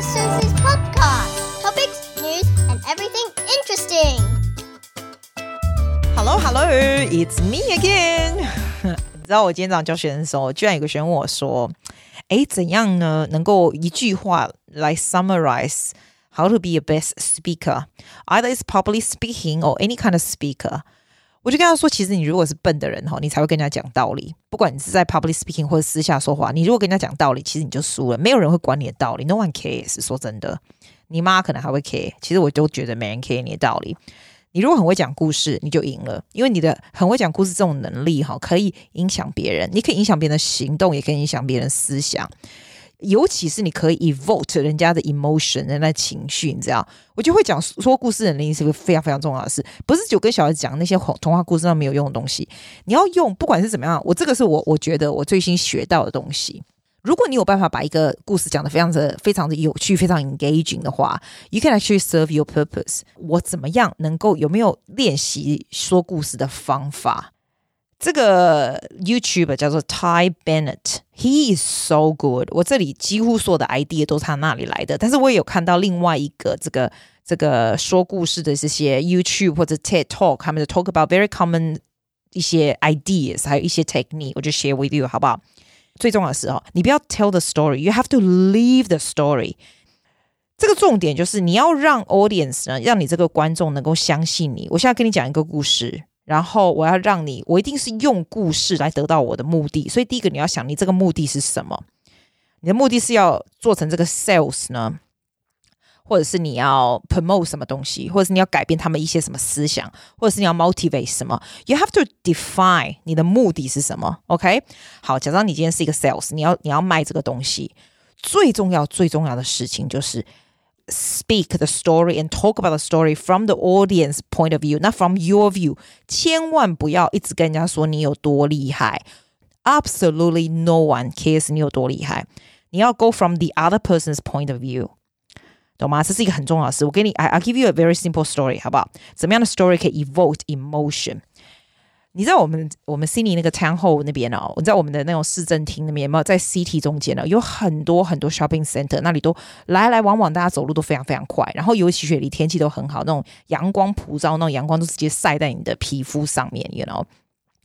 Mrs. Susie's podcast. Topics, news, and everything interesting. Hello, hello, it's me again 你知道我今天早上教学生的时候，居然有个学生问我说：“诶，怎样呢？能够一句话来 summarize how to be a best speaker? Either is public speaking or any kind of speaker.” 我就跟他说，其实你如果是笨的人哈，你才会跟人家讲道理。不管你是在 public speaking 或者私下说话，你如果跟人家讲道理，其实你就输了。没有人会管你的道理，no one cares。说真的，你妈可能还会 care，其实我都觉得没人 care 你的道理。你如果很会讲故事，你就赢了，因为你的很会讲故事这种能力哈，可以影响别人，你可以影响别人的行动，也可以影响别人思想。尤其是你可以 evoke 人家的 emotion，人家的情绪，你知道？我就会讲说故事的能力是个非常非常重要的事，不是就跟小孩子讲那些童话故事上没有用的东西。你要用，不管是怎么样，我这个是我我觉得我最新学到的东西。如果你有办法把一个故事讲的非常的非常的有趣，非常 engaging 的话，you can actually serve your purpose。我怎么样能够有没有练习说故事的方法？这个 YouTuber 叫做 Ty Bennett Bennett，He is so good。我这里几乎所有的 idea 都是他那里来的，但是我也有看到另外一个这个这个说故事的这些 YouTube 或者 TED Talk，他们的 talk about very common 一些 ideas，还有一些 technique，我就 share with you 好不好？最重要的是哦，你不要 tell the story，you have to leave the story。这个重点就是你要让 audience 呢，让你这个观众能够相信你。我现在跟你讲一个故事。 然后我要让你，我一定是用故事来得到我的目的。所以第一个你要想，你这个目的是什么？你的目的是要做成这个 sales 呢，或者是你要 promote 什么东西，或者是你要改变他们一些什么思想，或者是你要 motivate 什么？You have to define 你的目的是什么？OK？好，假装你今天是一个 sales，你要你要卖这个东西，最重要最重要的事情就是。speak the story and talk about the story from the audience point of view, not from your view. 千万不要一直跟人家说你有多厉害。Absolutely no one cares 你有多厉害。你要 go from the other person's point of view，懂吗？这是一个很重要的事。我给你，I I'll give you a very simple story，好不好？怎么样的 story 可以 evoke emotion？ 你知道我们我们悉尼那个 Town Hall 那边哦，你知道我们的那种市政厅那边有没有在 City 中间呢？有很多很多 Shopping Center，那里都来来往往，大家走路都非常非常快。然后尤其雪梨天气都很好，那种阳光普照，那种阳光都直接晒在你的皮肤上面，you know。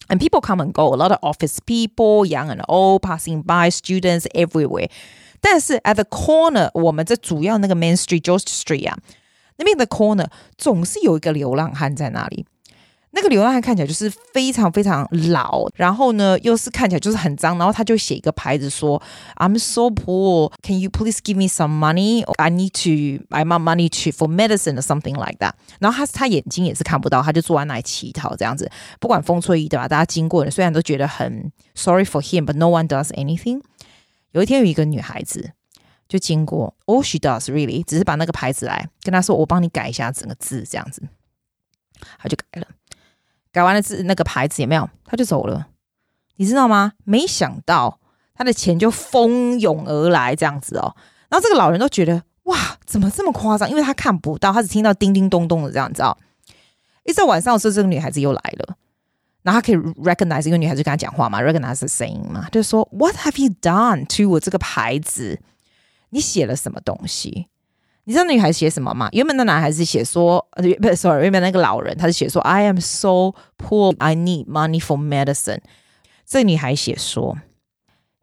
And people come and go, a lot of office people, young and old, passing by, students everywhere. 但是 at the corner，我们这主要那个 Main Street, George Street 啊，那边的 corner 总是有一个流浪汉在那里。那个流浪汉看起来就是非常非常老，然后呢，又是看起来就是很脏，然后他就写一个牌子说：“I'm so poor, can you please give me some money? I need to, I want money to for medicine or something like that。”然后他他眼睛也是看不到，他就坐在那里乞讨这样子，不管风吹雨打，大家经过的虽然都觉得很 sorry for him, but no one does anything。有一天有一个女孩子就经过，all she does really 只是把那个牌子来跟他说：“我帮你改一下整个字这样子。”他就改了。改完了字那个牌子有没有？他就走了，你知道吗？没想到他的钱就蜂拥而来这样子哦。然后这个老人都觉得哇，怎么这么夸张？因为他看不到，他只听到叮叮咚咚的这样子哦。一直到晚上的时候，这个女孩子又来了，然后他可以 recognize 因为女孩子跟他讲话嘛，recognize 的声音嘛，就说 What have you done to 我这个牌子？你写了什么东西？你知道那女孩写什么吗？原本的男孩子写说，呃，不，sorry，原本那个老人他是写说，I am so poor, I need money for medicine。这女孩写说，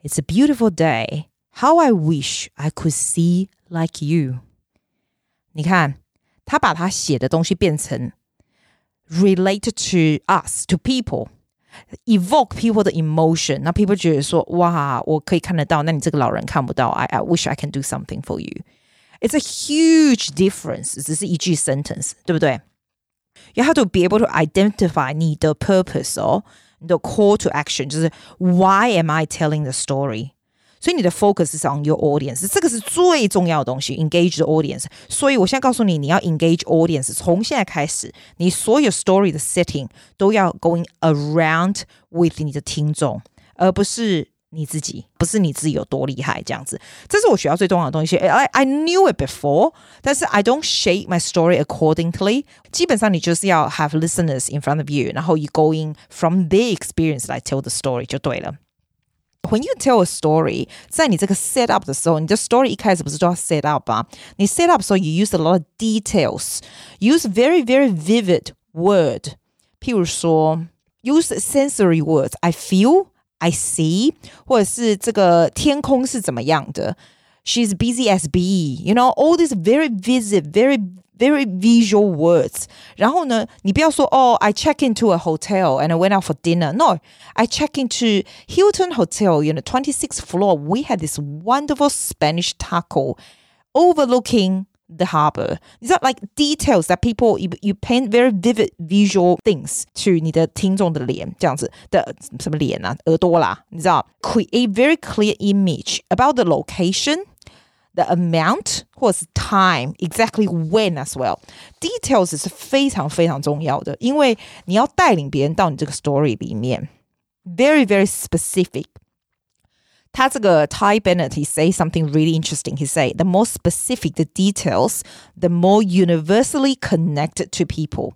It's a beautiful day. How I wish I could see like you。你看，他把他写的东西变成 related to us, to people。evoke people 的 emotion，那 people 觉得说，哇，我可以看得到，那你这个老人看不到。I I wish I can do something for you。 it's a huge difference，只是一句 sentence，对不对？You have to be able to identify 你的 purpose 哦，你的 call to action 就是 Why am I telling the story？所以你的 focus 是 on your audience，这个是最重要的东西，engage the audience。所以我现在告诉你，你要 engage audience，从现在开始，你所有 story 的 setting 都要 going around with 你的听众，而不是 你自己不是你自己有多厉害，这样子，这是我学到最重要的东西。I I knew it before，但是 I don't shape my story accordingly。基本上你就是要 have listeners in front of you，然后 you going from their experience 来 tell the story 就对了。 When you tell a story，在你这个 set up 的时候，你的 story 一开始不是都要 set up 吗？你 set up 的时候，you use a lot of details，use very very vivid word，譬如说 use sensory words。I feel。 I see，或者是这个天空是怎么样的？She's busy as bee. You know all these very vivid, very very visual words. 然后呢，你不要说哦，I check into a hotel and I went out for dinner. No, I check into Hilton Hotel, you know, 26th floor. We had this wonderful Spanish taco overlooking the harbor. These are like details that people you, you paint very vivid visual things to 你的听众的脸这样子的什么脸啊耳朵啦，你知道 create very clear image about the location. The amount 或是 time exactly when as well details 是非常非常重要的，因为你要带领别人到你这个 story 里面，very very specific 他这个 Ty Bennett he say something really interesting. He say the more specific the details, the more universally connected to people.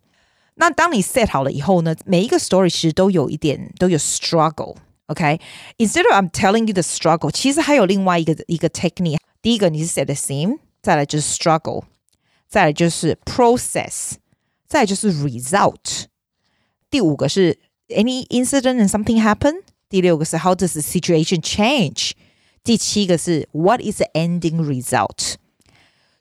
那当你 set 好了以后呢，每一个 story 其实都有一点都有 struggle。OK，instead、okay? of I'm telling you the struggle，其实还有另外一个一个 technique。第一个你是 set the theme，再来就是 struggle，再来就是 process，再来就是 result。第五个是 any incident and something happen。 第六个是 How does the situation change？第七个是 What is the ending result？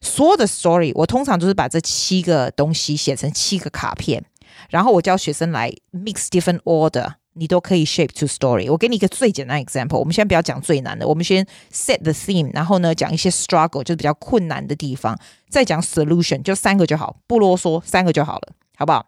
所有的 story 我通常都是把这七个东西写成七个卡片，然后我教学生来 mix different order，你都可以 shape to story。我给你一个最简单 example，我们先不要讲最难的，我们先 set the theme，然后呢讲一些 struggle，就是比较困难的地方，再讲 solution，就三个就好，不啰嗦，三个就好了，好不好？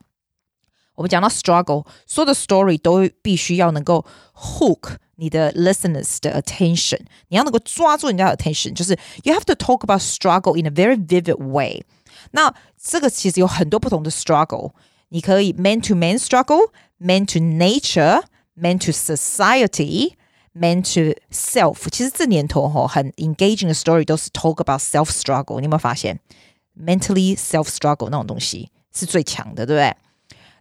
我们讲到 struggle，所有的 story 都必须要能够 hook 你的 listeners 的 attention，你要能够抓住人家的 attention，就是 you have to talk about struggle in a very vivid way。那这个其实有很多不同的 struggle，你可以 man to man struggle，man to nature，man to society。Man to self，其实这年头哈很 engaging 的 story 都是 talk about self struggle。你有没有发现，mentally self struggle 那种东西是最强的，对不对？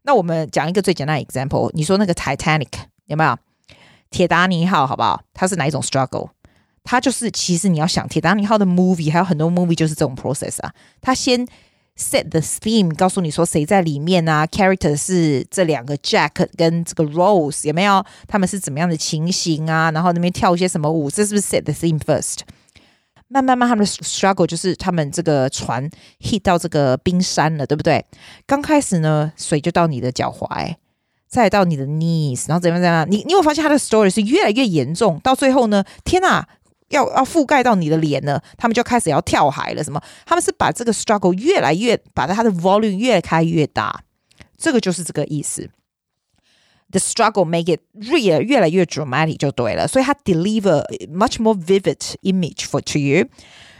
那我们讲一个最简单的 example，你说那个 Titanic 有没有？铁达尼号好不好？它是哪一种 struggle？它就是其实你要想铁达尼号的 movie，还有很多 movie 就是这种 process 啊。它先 set the theme，告诉你说谁在里面啊，character 是这两个 Jack 跟这个 Rose 有没有？他们是怎么样的情形啊？然后那边跳一些什么舞？这是不是 set the theme first？慢慢慢，他们的 struggle 就是他们这个船 hit 到这个冰山了，对不对？刚开始呢，水就到你的脚踝，再到你的 knees，然后怎样怎样？你你有发现他的 story 是越来越严重，到最后呢，天哪，要要覆盖到你的脸了，他们就开始要跳海了。什么？他们是把这个 struggle 越来越把它的 volume 越开越大，这个就是这个意思。the struggle make it 越越来越 dramatic 就对了，所以它 deliver much more vivid image for to you。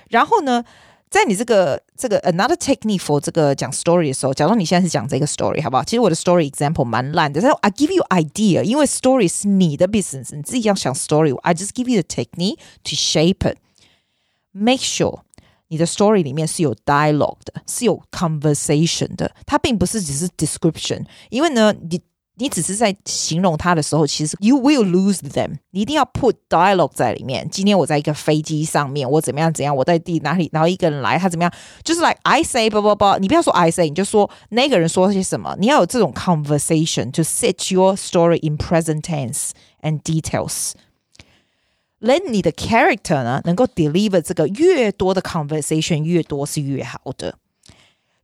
然后呢，在你这个这个 another technique for 这个讲 story 的时候，假如你现在是讲这个 story，好不好？其实我的 story example 蛮烂的，但是 I give you idea，因为 story 是你的 business，你自己要想 story，I just give you the technique to shape it。Make sure 你的 story 里面是有 dialogue 的，是有 conversation 的，它并不是只是 description，因为呢，你 你只是在形容他的时候，其实 you will lose them。你一定要 put dialogue 在里面。今天我在一个飞机上面，我怎么样怎样，我在地哪里，然后一个人来，他怎么样，就是 like I say 不不不，你不要说 I say，你就说那个人说些什么。你要有这种 conversation to set your story in present tense and details。Then 你的 character 呢，能够 deliver 这个越多的 conversation 越多是越好的。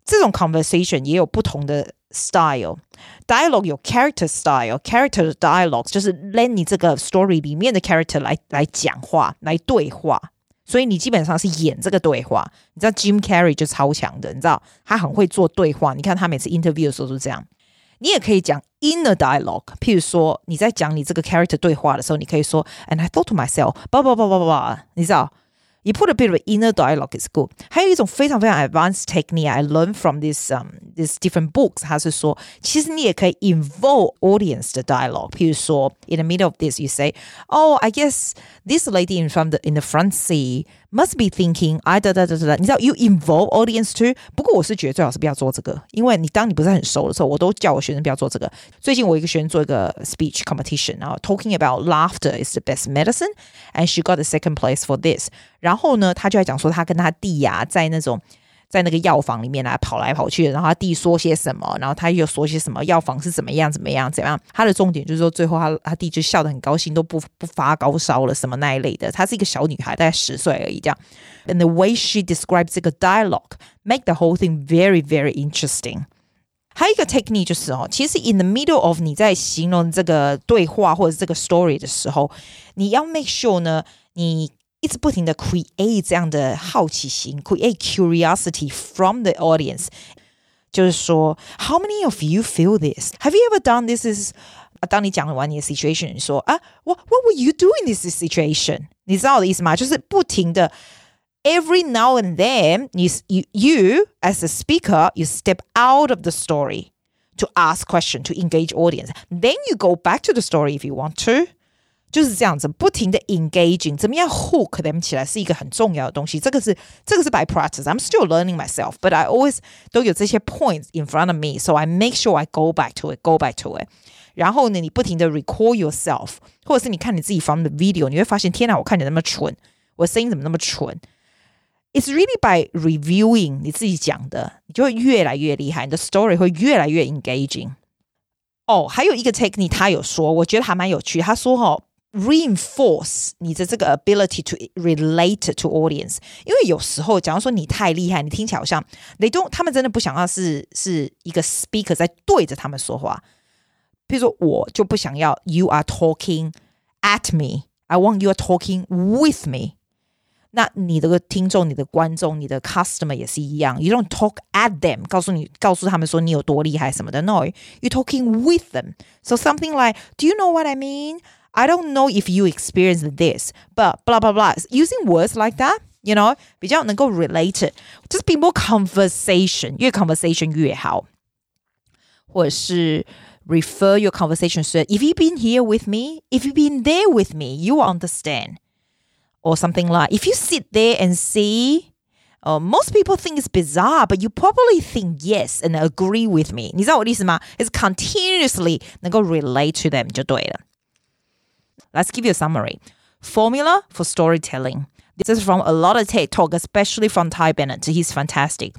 这种 conversation 也有不同的 style。dialogue 有 character style，character 的 dialogue 就是 let 你这个 story 里面的 character 来来讲话，来对话。所以你基本上是演这个对话。你知道 Jim Carrey 就超强的，你知道他很会做对话。你看他每次 interview 的时候都这样。你也可以讲 inner dialogue，譬如说你在讲你这个 character 对话的时候，你可以说 And I thought to myself，叭叭叭叭叭，你知道。you put a bit of inner dialogue is good。还有一种非常非常 advanced technique I learned from this um this different books，它是说，其实你也可以 involve audience 的 dialogue。譬如说，in the middle of this you say, "Oh, I guess this lady in front the, in the front seat must be thinking I 哒哒哒哒哒，你知道 you involve audience too。不过我是觉得最好是不要做这个，因为你当你不是很熟的时候，我都叫我学生不要做这个。最近我一个学生做一个 speech competition，然后 talking about laughter is the best medicine，and she got the second place for this。然后呢，他就在讲说他跟他弟呀、在那种。 在那个药房里面来跑来跑去，然后他弟说些什么，然后他又说些什么，药房是怎么样怎么样怎样。他的重点就是说，最后他他弟就笑得很高兴，都不不发高烧了，什么那一类的。她是一个小女孩，大概十岁而已，这样。And the way she describes 这个 dialogue make the whole thing very very interesting。还有一个 technique 就是哦，其实 in the middle of 你在形容这个对话或者这个 story 的时候，你要 make sure 呢，你一直不停的 create 这样的好奇心，create curiosity from the audience。就是说，How many of you feel this? Have you ever done this? Is 当你讲完你的 situation，你说啊，What What would you do in this situation？你知道我的意思吗？就是不停的 every now and then, you you you as a speaker, you step out of the story to ask question to engage audience. Then you go back to the story if you want to. 就是这样子，不停的 engaging，怎么样 hook them 起来是一个很重要的东西。这个是这个是 by practice。I'm still learning myself, but I always 都有这些 points in front of me, so I make sure I go back to it, go back to it。然后呢，你不停的 recall yourself，或者是你看你自己 from the video，你会发现，天哪，我看起来那么蠢，我声音怎么那么蠢？It's really by reviewing 你自己讲的，你就会越来越厉害，你的 story 会越来越 engaging。哦，还有一个 technique，他有说，我觉得还蛮有趣。他说哈。 reinforce 你的这个 ability to relate to audience，因为有时候，假如说你太厉害，你听起来好像 they don't，他们真的不想要是是一个 speaker 在对着他们说话。比如说，我就不想要 you are talking at me，I want you are talking with me。那你的听众、你的观众、你的 customer 也是一样，you don't talk at them，告诉你、告诉他们说你有多厉害什么的。No，you talking with them。So something like, do you know what I mean? I don't know if you experienced this, but blah blah blah. Using words like that, you know, 比较能够 relate Just be more conversation，越 conversation 越好，或者是 refer your conversation to if you've been here with me, if you've been there with me, you will understand. Or something like if you sit there and see uh, most people think it's bizarre, but you probably think yes and agree with me. 你知道我的意思吗？It's continuously 能够 relate to them 就对了。 Let's give you a summary. Formula for storytelling. This is from a lot of TED Talk, especially from Ty Bennett. He's fantastic.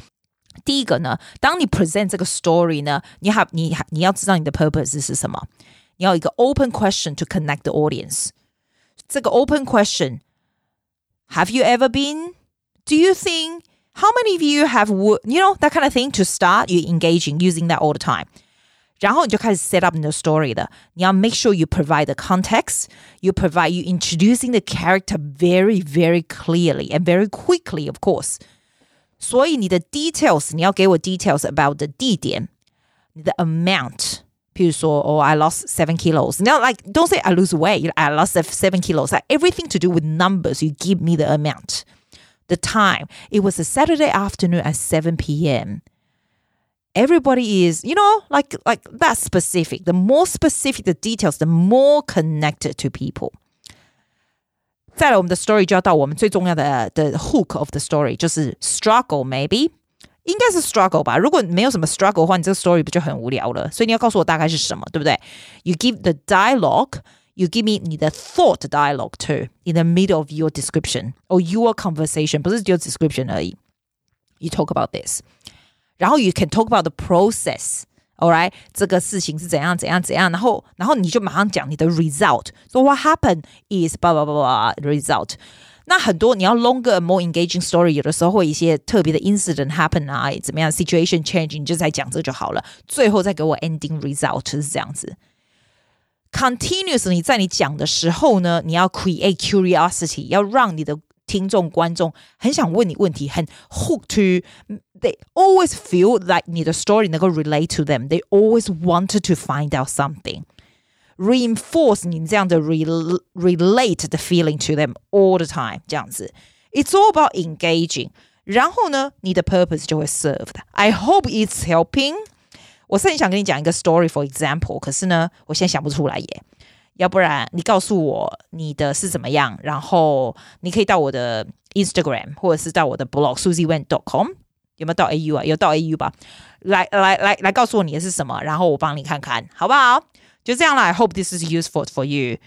第一个呢，当你 present 这个 story 呢，你 have 你你要知道你的 purpose 是什么。你要一个 open question to connect the audience。这个 open question Have you ever been? Do you think? How many of you have, you know, that kind of thing to start you engaging using that all the time? 然后你就开始 set up 你的 story 的。你要 make sure you provide the context, you provide you introducing the character very very clearly and very quickly, of course. 所以你的 details 你要给我 details about 的地点，你的 amount。譬如说，Oh, I lost seven kilos. Now, like, don't say I lose weight. I lost seven kilos. Like everything to do with numbers. You give me the amount, the time. It was a Saturday afternoon at seven p.m everybody is, you know, like like that specific. The more specific the details, the more connected to people. 再来，我们的 story 就要到我们最重要的的 hook of the story，就是 struggle maybe。应该是 struggle 吧，如果没有什么 struggle 的话，你这个 story 不就很无聊了？所以你要告诉我大概是什么，对不对？You give the dialogue, you give me 你的 thought dialogue too in the middle of your description or your conversation，不是只有 description 而已。You talk about this。 然后 you can talk about the process。Alright，这个事情是怎样怎样怎样，然后然后你就马上讲你的 result。So what happened is blah blah blah blah result。那很多你要 longer more engaging story，有的时候会一些特别的 incident happen 啊，怎么样 situation change，你就在讲这就好了。最后再给我 ending result 是这样子。Continuous，你在你讲的时候呢，你要 create curiosity，要让你的听众观众很想问你问题，很 hook to。 They always feel like 你的 story 能够 relate to them. They always wanted to find out something. Reinforce 你这样的 relate the feeling to them all the time. 这样子，It's all about engaging. 然后呢，你的 purpose 就会 serve 的。I hope it's helping. 我是很想跟你讲一个 story for example，可是呢，我现在想不出来耶。要不然你告诉我你的是怎么样，然后你可以到我的 Instagram，或者是到我的 blog susiewen.com。 有没有到 AU 啊？有到 AU 吧？来来来来，告诉我你的是什么，然后我帮你看看，好不好？就这样啦。I hope this is useful for you.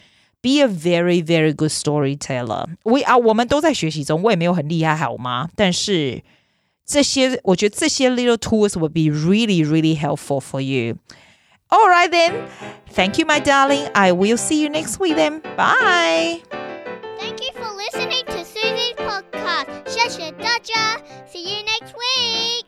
Be a very very good storyteller. We 啊，我们都在学习中，我也没有很厉害，好吗？但是这些，我觉得这些 little tools will be really really helpful for you. All right then. Thank you, my darling. I will see you next week then. Bye. Pleasure Dodger. See you next week.